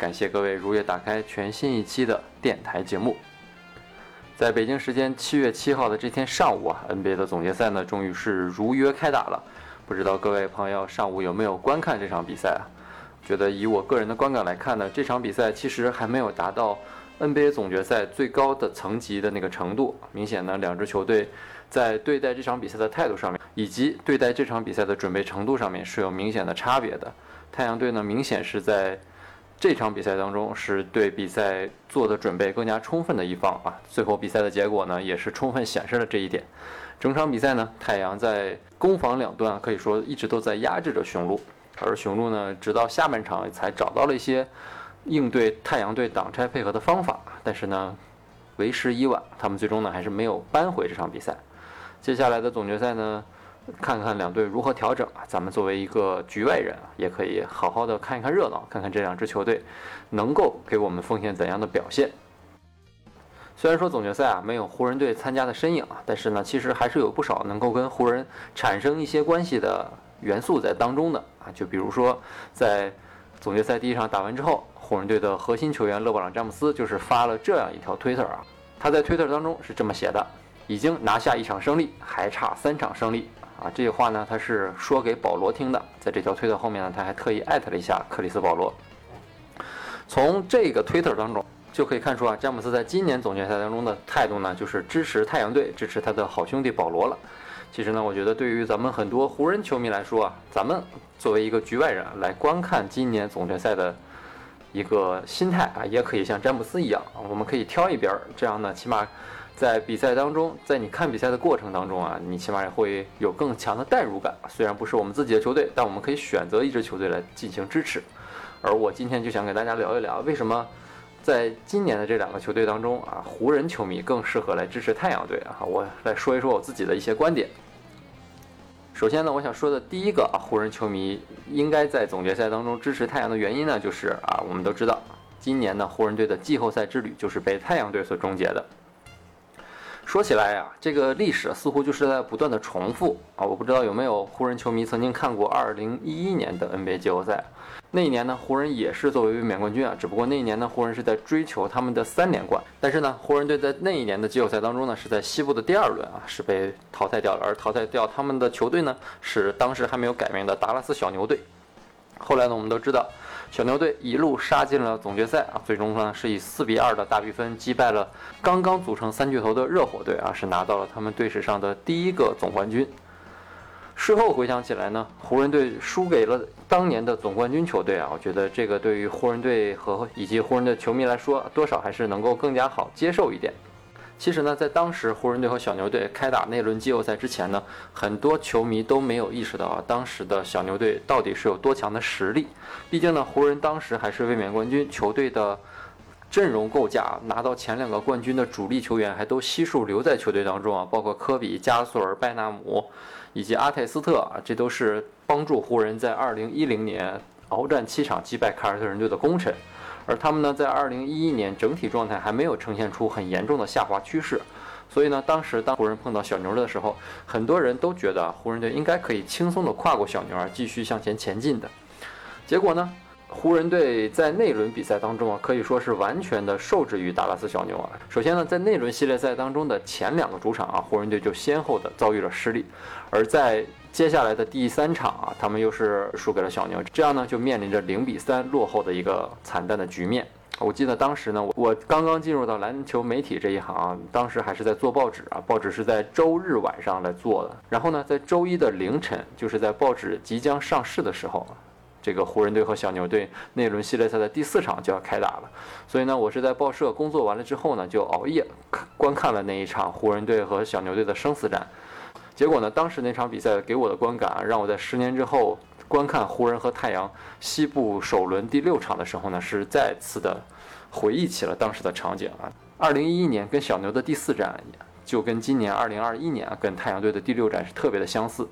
感谢各位如约打开全新一期的电台节目。在北京时间七月七号的这天上午啊，NBA 的总决赛呢，终于是如约开打了。不知道各位朋友上午有没有观看这场比赛啊？觉得以我个人的观感来看呢，这场比赛其实还没有达到 NBA 总决赛最高的层级的那个程度。明显呢，两支球队在对待这场比赛的态度上面，以及对待这场比赛的准备程度上面是有明显的差别的。太阳队呢，明显是在这场比赛当中是对比赛做的准备更加充分的一方啊，最后比赛的结果呢也是充分显示了这一点。整场比赛呢，太阳在攻防两端可以说一直都在压制着雄鹿，而雄鹿呢，直到下半场才找到了一些应对太阳队挡拆配合的方法，但是呢，为时已晚，他们最终呢还是没有扳回这场比赛。接下来的总决赛呢？看看两队如何调整啊！咱们作为一个局外人啊，也可以好好的看一看热闹，看看这两支球队能够给我们奉献怎样的表现。虽然说总决赛啊没有湖人队参加的身影啊，但是呢，其实还是有不少能够跟湖人产生一些关系的元素在当中的啊。就比如说，在总决赛第一场打完之后，湖人队的核心球员勒布朗詹姆斯就是发了这样一条推特啊，他在推特当中是这么写的：已经拿下一场胜利，还差三场胜利。啊，这句话呢，他是说给保罗听的。在这条推特后面呢，他还特意艾特了一下克里斯保罗。从这个推特当中就可以看出啊，詹姆斯在今年总决赛当中的态度呢，就是支持太阳队，支持他的好兄弟保罗了。其实呢，我觉得对于咱们很多湖人球迷来说啊，咱们作为一个局外人来观看今年总决赛的一个心态啊，也可以像詹姆斯一样，我们可以挑一边儿，这样呢，起码。在比赛当中，在你看比赛的过程当中啊，你起码也会有更强的代入感。虽然不是我们自己的球队，但我们可以选择一支球队来进行支持。而我今天就想给大家聊一聊，为什么在今年的这两个球队当中啊，湖人球迷更适合来支持太阳队啊？我来说一说我自己的一些观点。首先呢，我想说的第一个啊，湖人球迷应该在总决赛当中支持太阳的原因呢，就是啊，我们都知道，今年呢，湖人队的季后赛之旅就是被太阳队所终结的。说起来呀，这个历史似乎就是在不断的重复啊！我不知道有没有湖人球迷曾经看过2011年的 NBA 季后赛，那一年呢，湖人也是作为卫冕冠军啊，只不过那一年呢，湖人是在追求他们的三连冠，但是呢，湖人队在那一年的季后赛当中呢，是在西部的第二轮啊，是被淘汰掉了，而淘汰掉他们的球队呢，是当时还没有改名的达拉斯小牛队。后来呢，我们都知道。小牛队一路杀进了总决赛啊，最终呢是以四比二的大比分击败了刚刚组成三巨头的热火队啊，是拿到了他们队史上的第一个总冠军。事后回想起来呢，湖人队输给了当年的总冠军球队啊，我觉得这个对于湖人队和以及湖人的球迷来说，多少还是能够更加好接受一点。其实呢，在当时湖人队和小牛队开打那轮季后赛之前呢，很多球迷都没有意识到啊，当时的小牛队到底是有多强的实力。毕竟呢，湖人当时还是卫冕冠军，球队的阵容构架，拿到前两个冠军的主力球员还都悉数留在球队当中啊，包括科比、加索尔、拜纳姆以及阿泰斯特啊，这都是帮助湖人在2010年鏖战七场击败凯尔特人队的功臣。而他们呢，在二零一一年整体状态还没有呈现出很严重的下滑趋势，所以呢，当时当湖人碰到小牛的时候，很多人都觉得湖人队应该可以轻松的跨过小牛啊，继续向前前进的。结果呢，湖人队在那轮比赛当中啊，可以说是完全的受制于达拉斯小牛啊。首先呢，在那轮系列赛当中的前两个主场啊，湖人队就先后的遭遇了失利，而在接下来的第三场啊，他们又是输给了小牛，这样呢就面临着零比三落后的一个惨淡的局面。我记得当时呢，我我刚刚进入到篮球媒体这一行，当时还是在做报纸啊，报纸是在周日晚上来做的。然后呢，在周一的凌晨，就是在报纸即将上市的时候，这个湖人队和小牛队那轮系列赛的第四场就要开打了。所以呢，我是在报社工作完了之后呢，就熬夜观看了那一场湖人队和小牛队的生死战。结果呢？当时那场比赛给我的观感，让我在十年之后观看湖人和太阳西部首轮第六场的时候呢，是再次的回忆起了当时的场景啊。二零一一年跟小牛的第四战，就跟今年二零二一年啊跟太阳队的第六战是特别的相似。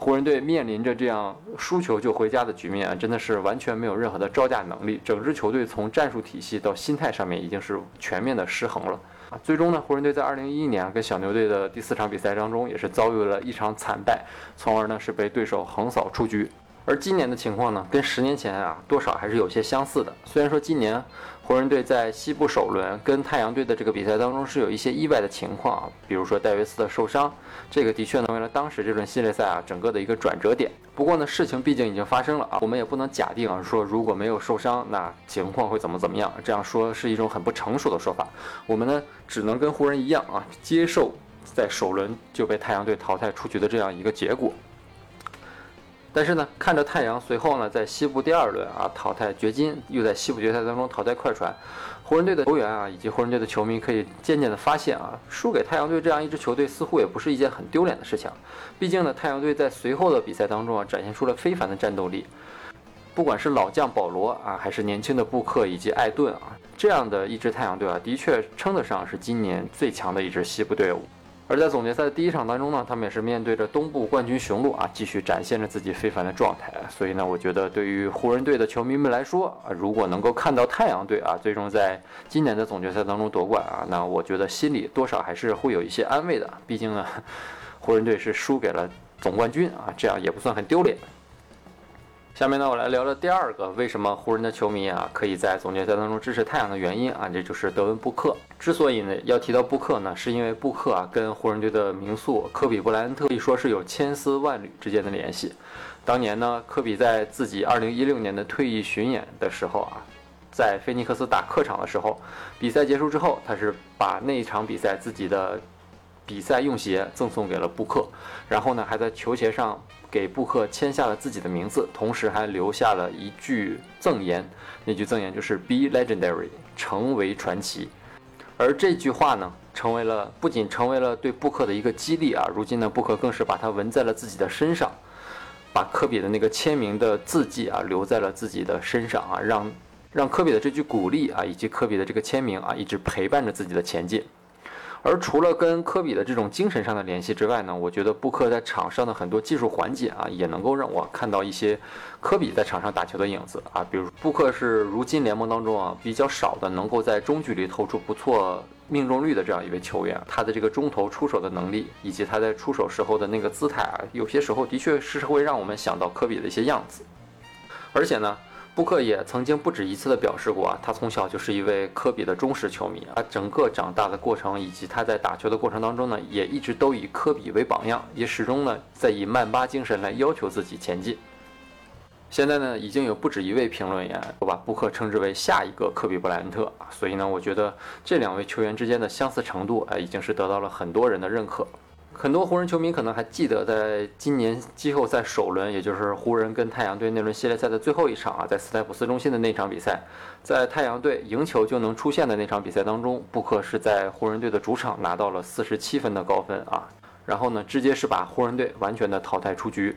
湖人队面临着这样输球就回家的局面啊，真的是完全没有任何的招架能力。整支球队从战术体系到心态上面已经是全面的失衡了。啊，最终呢，湖人队在二零一一年跟小牛队的第四场比赛当中，也是遭遇了一场惨败，从而呢是被对手横扫出局。而今年的情况呢，跟十年前啊多少还是有些相似的。虽然说今年湖人队在西部首轮跟太阳队的这个比赛当中是有一些意外的情况啊，比如说戴维斯的受伤，这个的确成为了当时这轮系列赛啊整个的一个转折点。不过呢，事情毕竟已经发生了啊，我们也不能假定啊说如果没有受伤，那情况会怎么怎么样？这样说是一种很不成熟的说法。我们呢只能跟湖人一样啊，接受在首轮就被太阳队淘汰出局的这样一个结果。但是呢，看着太阳随后呢在西部第二轮啊淘汰掘金，又在西部决赛当中淘汰快船，湖人队的球员啊以及湖人队的球迷可以渐渐的发现啊，输给太阳队这样一支球队似乎也不是一件很丢脸的事情。毕竟呢，太阳队在随后的比赛当中啊展现出了非凡的战斗力，不管是老将保罗啊，还是年轻的布克以及艾顿啊，这样的一支太阳队啊，的确称得上是今年最强的一支西部队伍。而在总决赛的第一场当中呢，他们也是面对着东部冠军雄鹿啊，继续展现着自己非凡的状态。所以呢，我觉得对于湖人队的球迷们来说啊，如果能够看到太阳队啊，最终在今年的总决赛当中夺冠啊，那我觉得心里多少还是会有一些安慰的。毕竟呢，湖人队是输给了总冠军啊，这样也不算很丢脸。下面呢，我来聊聊第二个为什么湖人的球迷啊可以在总决赛当中支持太阳的原因啊，这就是德文布克。之所以呢要提到布克呢，是因为布克啊跟湖人队的名宿科比布莱恩特可以说是有千丝万缕之间的联系。当年呢，科比在自己2016年的退役巡演的时候啊，在菲尼克斯打客场的时候，比赛结束之后，他是把那一场比赛自己的比赛用鞋赠送给了布克，然后呢还在球鞋上。给布克签下了自己的名字，同时还留下了一句赠言，那句赠言就是 “Be legendary”，成为传奇。而这句话呢，成为了不仅成为了对布克的一个激励啊，如今呢，布克更是把它纹在了自己的身上，把科比的那个签名的字迹啊留在了自己的身上啊，让让科比的这句鼓励啊，以及科比的这个签名啊，一直陪伴着自己的前进。而除了跟科比的这种精神上的联系之外呢，我觉得布克在场上的很多技术环节啊，也能够让我看到一些科比在场上打球的影子啊。比如布克是如今联盟当中啊比较少的能够在中距离投出不错命中率的这样一位球员，他的这个中投出手的能力以及他在出手时候的那个姿态啊，有些时候的确是会让我们想到科比的一些样子，而且呢。布克也曾经不止一次地表示过啊，他从小就是一位科比的忠实球迷啊。整个长大的过程以及他在打球的过程当中呢，也一直都以科比为榜样，也始终呢在以曼巴精神来要求自己前进。现在呢，已经有不止一位评论员都把布克称之为下一个科比布莱恩特啊，所以呢，我觉得这两位球员之间的相似程度啊，已经是得到了很多人的认可。很多湖人球迷可能还记得，在今年季后赛首轮，也就是湖人跟太阳队那轮系列赛的最后一场啊，在斯台普斯中心的那场比赛，在太阳队赢球就能出线的那场比赛当中，布克是在湖人队的主场拿到了四十七分的高分啊，然后呢，直接是把湖人队完全的淘汰出局。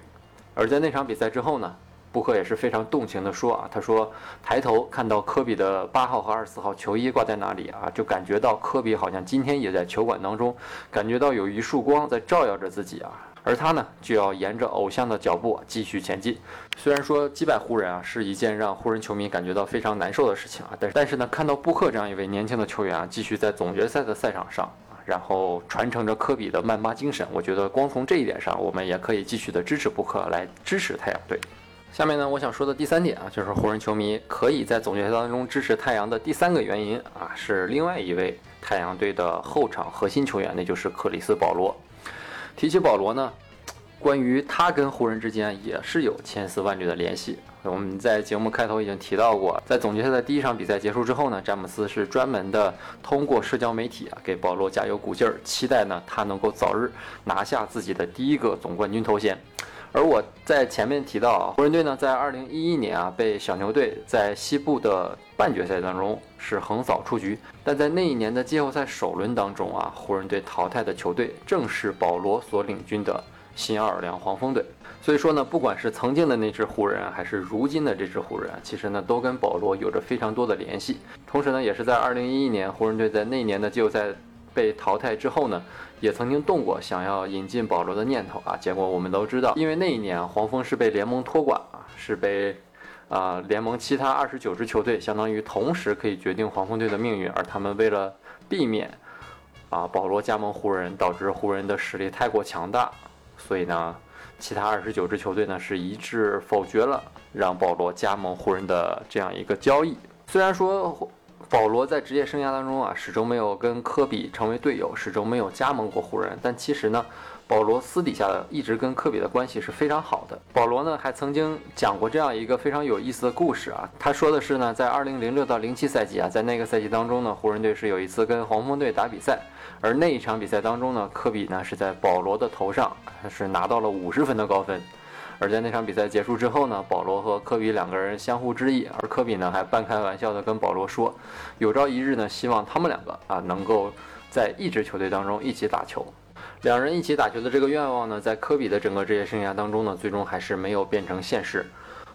而在那场比赛之后呢？布克也是非常动情地说啊，他说抬头看到科比的八号和二十四号球衣挂在那里啊，就感觉到科比好像今天也在球馆当中，感觉到有一束光在照耀着自己啊，而他呢就要沿着偶像的脚步继续前进。虽然说击败湖人啊是一件让湖人球迷感觉到非常难受的事情啊，但是但是呢看到布克这样一位年轻的球员啊继续在总决赛的赛场上啊，然后传承着科比的曼巴精神，我觉得光从这一点上，我们也可以继续的支持布克来支持太阳队。下面呢，我想说的第三点啊，就是湖人球迷可以在总决赛当中支持太阳的第三个原因啊，是另外一位太阳队的后场核心球员，那就是克里斯保罗。提起保罗呢，关于他跟湖人之间也是有千丝万缕的联系。我们在节目开头已经提到过，在总决赛的第一场比赛结束之后呢，詹姆斯是专门的通过社交媒体啊给保罗加油鼓劲儿，期待呢他能够早日拿下自己的第一个总冠军头衔。而我在前面提到啊，湖人队呢，在二零一一年啊，被小牛队在西部的半决赛当中是横扫出局。但在那一年的季后赛首轮当中啊，湖人队淘汰的球队正是保罗所领军的新奥尔良黄蜂队。所以说呢，不管是曾经的那支湖人，还是如今的这支湖人，其实呢都跟保罗有着非常多的联系。同时呢，也是在2011年湖人队在那一年的季后赛被淘汰之后呢，也曾经动过想要引进保罗的念头啊。结果我们都知道，因为那一年黄蜂是被联盟托管啊，是被啊联盟其他二十九支球队相当于同时可以决定黄蜂队的命运，而他们为了避免啊保罗加盟湖人，导致湖人的实力太过强大，所以呢。其他二十九支球队呢是一致否决了让保罗加盟湖人的这样一个交易。虽然说保罗在职业生涯当中啊始终没有跟科比成为队友，始终没有加盟过湖人，但其实呢，保罗私底下一直跟科比的关系是非常好的。保罗呢还曾经讲过这样一个非常有意思的故事啊，他说的是呢，在二零零六到零七赛季啊，在那个赛季当中呢，湖人队是有一次跟黄蜂队打比赛。而那一场比赛当中呢，科比呢是在保罗的头上是拿到了五十分的高分。而在那场比赛结束之后呢，保罗和科比两个人相互致意，而科比呢还半开玩笑的跟保罗说，有朝一日呢，希望他们两个啊能够在一支球队当中一起打球。两人一起打球的这个愿望呢，在科比的整个职业生涯当中呢，最终还是没有变成现实。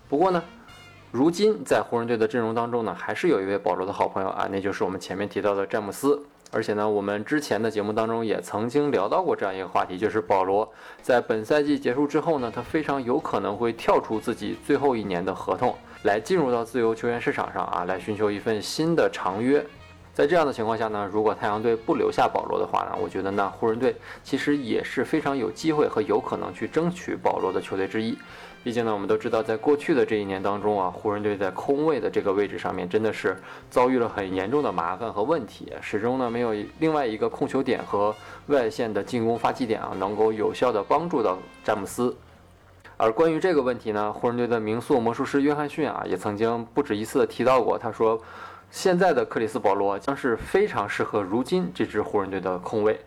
不过呢，如今在湖人队的阵容当中呢，还是有一位保罗的好朋友啊，那就是我们前面提到的詹姆斯。而且呢，我们之前的节目当中也曾经聊到过这样一个话题，就是保罗在本赛季结束之后呢，他非常有可能会跳出自己最后一年的合同，来进入到自由球员市场上啊，来寻求一份新的长约。在这样的情况下呢，如果太阳队不留下保罗的话呢，我觉得那湖人队其实也是非常有机会和有可能去争取保罗的球队之一。毕竟呢，我们都知道，在过去的这一年当中啊，湖人队在空位的这个位置上面真的是遭遇了很严重的麻烦和问题，始终呢没有另外一个控球点和外线的进攻发起点啊，能够有效的帮助到詹姆斯。而关于这个问题呢，湖人队的名宿魔术师约翰逊啊，也曾经不止一次的提到过，他说，现在的克里斯保罗将是非常适合如今这支湖人队的空位。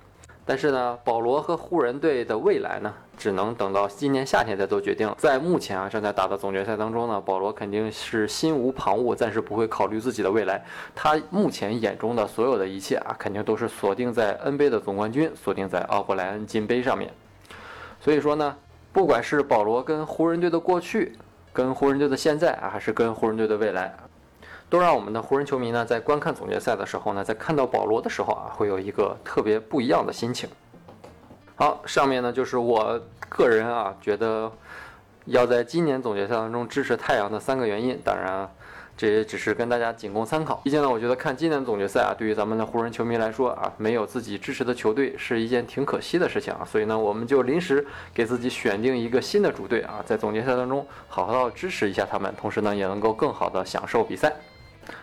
但是呢，保罗和湖人队的未来呢，只能等到今年夏天再做决定。在目前啊正在打的总决赛当中呢，保罗肯定是心无旁骛，暂时不会考虑自己的未来。他目前眼中的所有的一切啊，肯定都是锁定在 NBA 的总冠军，锁定在奥布莱恩金杯上面。所以说呢，不管是保罗跟湖人队的过去，跟湖人队的现在啊，还是跟湖人队的未来。都让我们的湖人球迷呢，在观看总决赛的时候呢，在看到保罗的时候啊，会有一个特别不一样的心情。好，上面呢就是我个人啊觉得要在今年总决赛当中支持太阳的三个原因。当然，这也只是跟大家仅供参考。毕竟呢，我觉得看今年总决赛啊，对于咱们的湖人球迷来说啊，没有自己支持的球队是一件挺可惜的事情啊。所以呢，我们就临时给自己选定一个新的主队啊，在总决赛当中好好的支持一下他们，同时呢，也能够更好的享受比赛。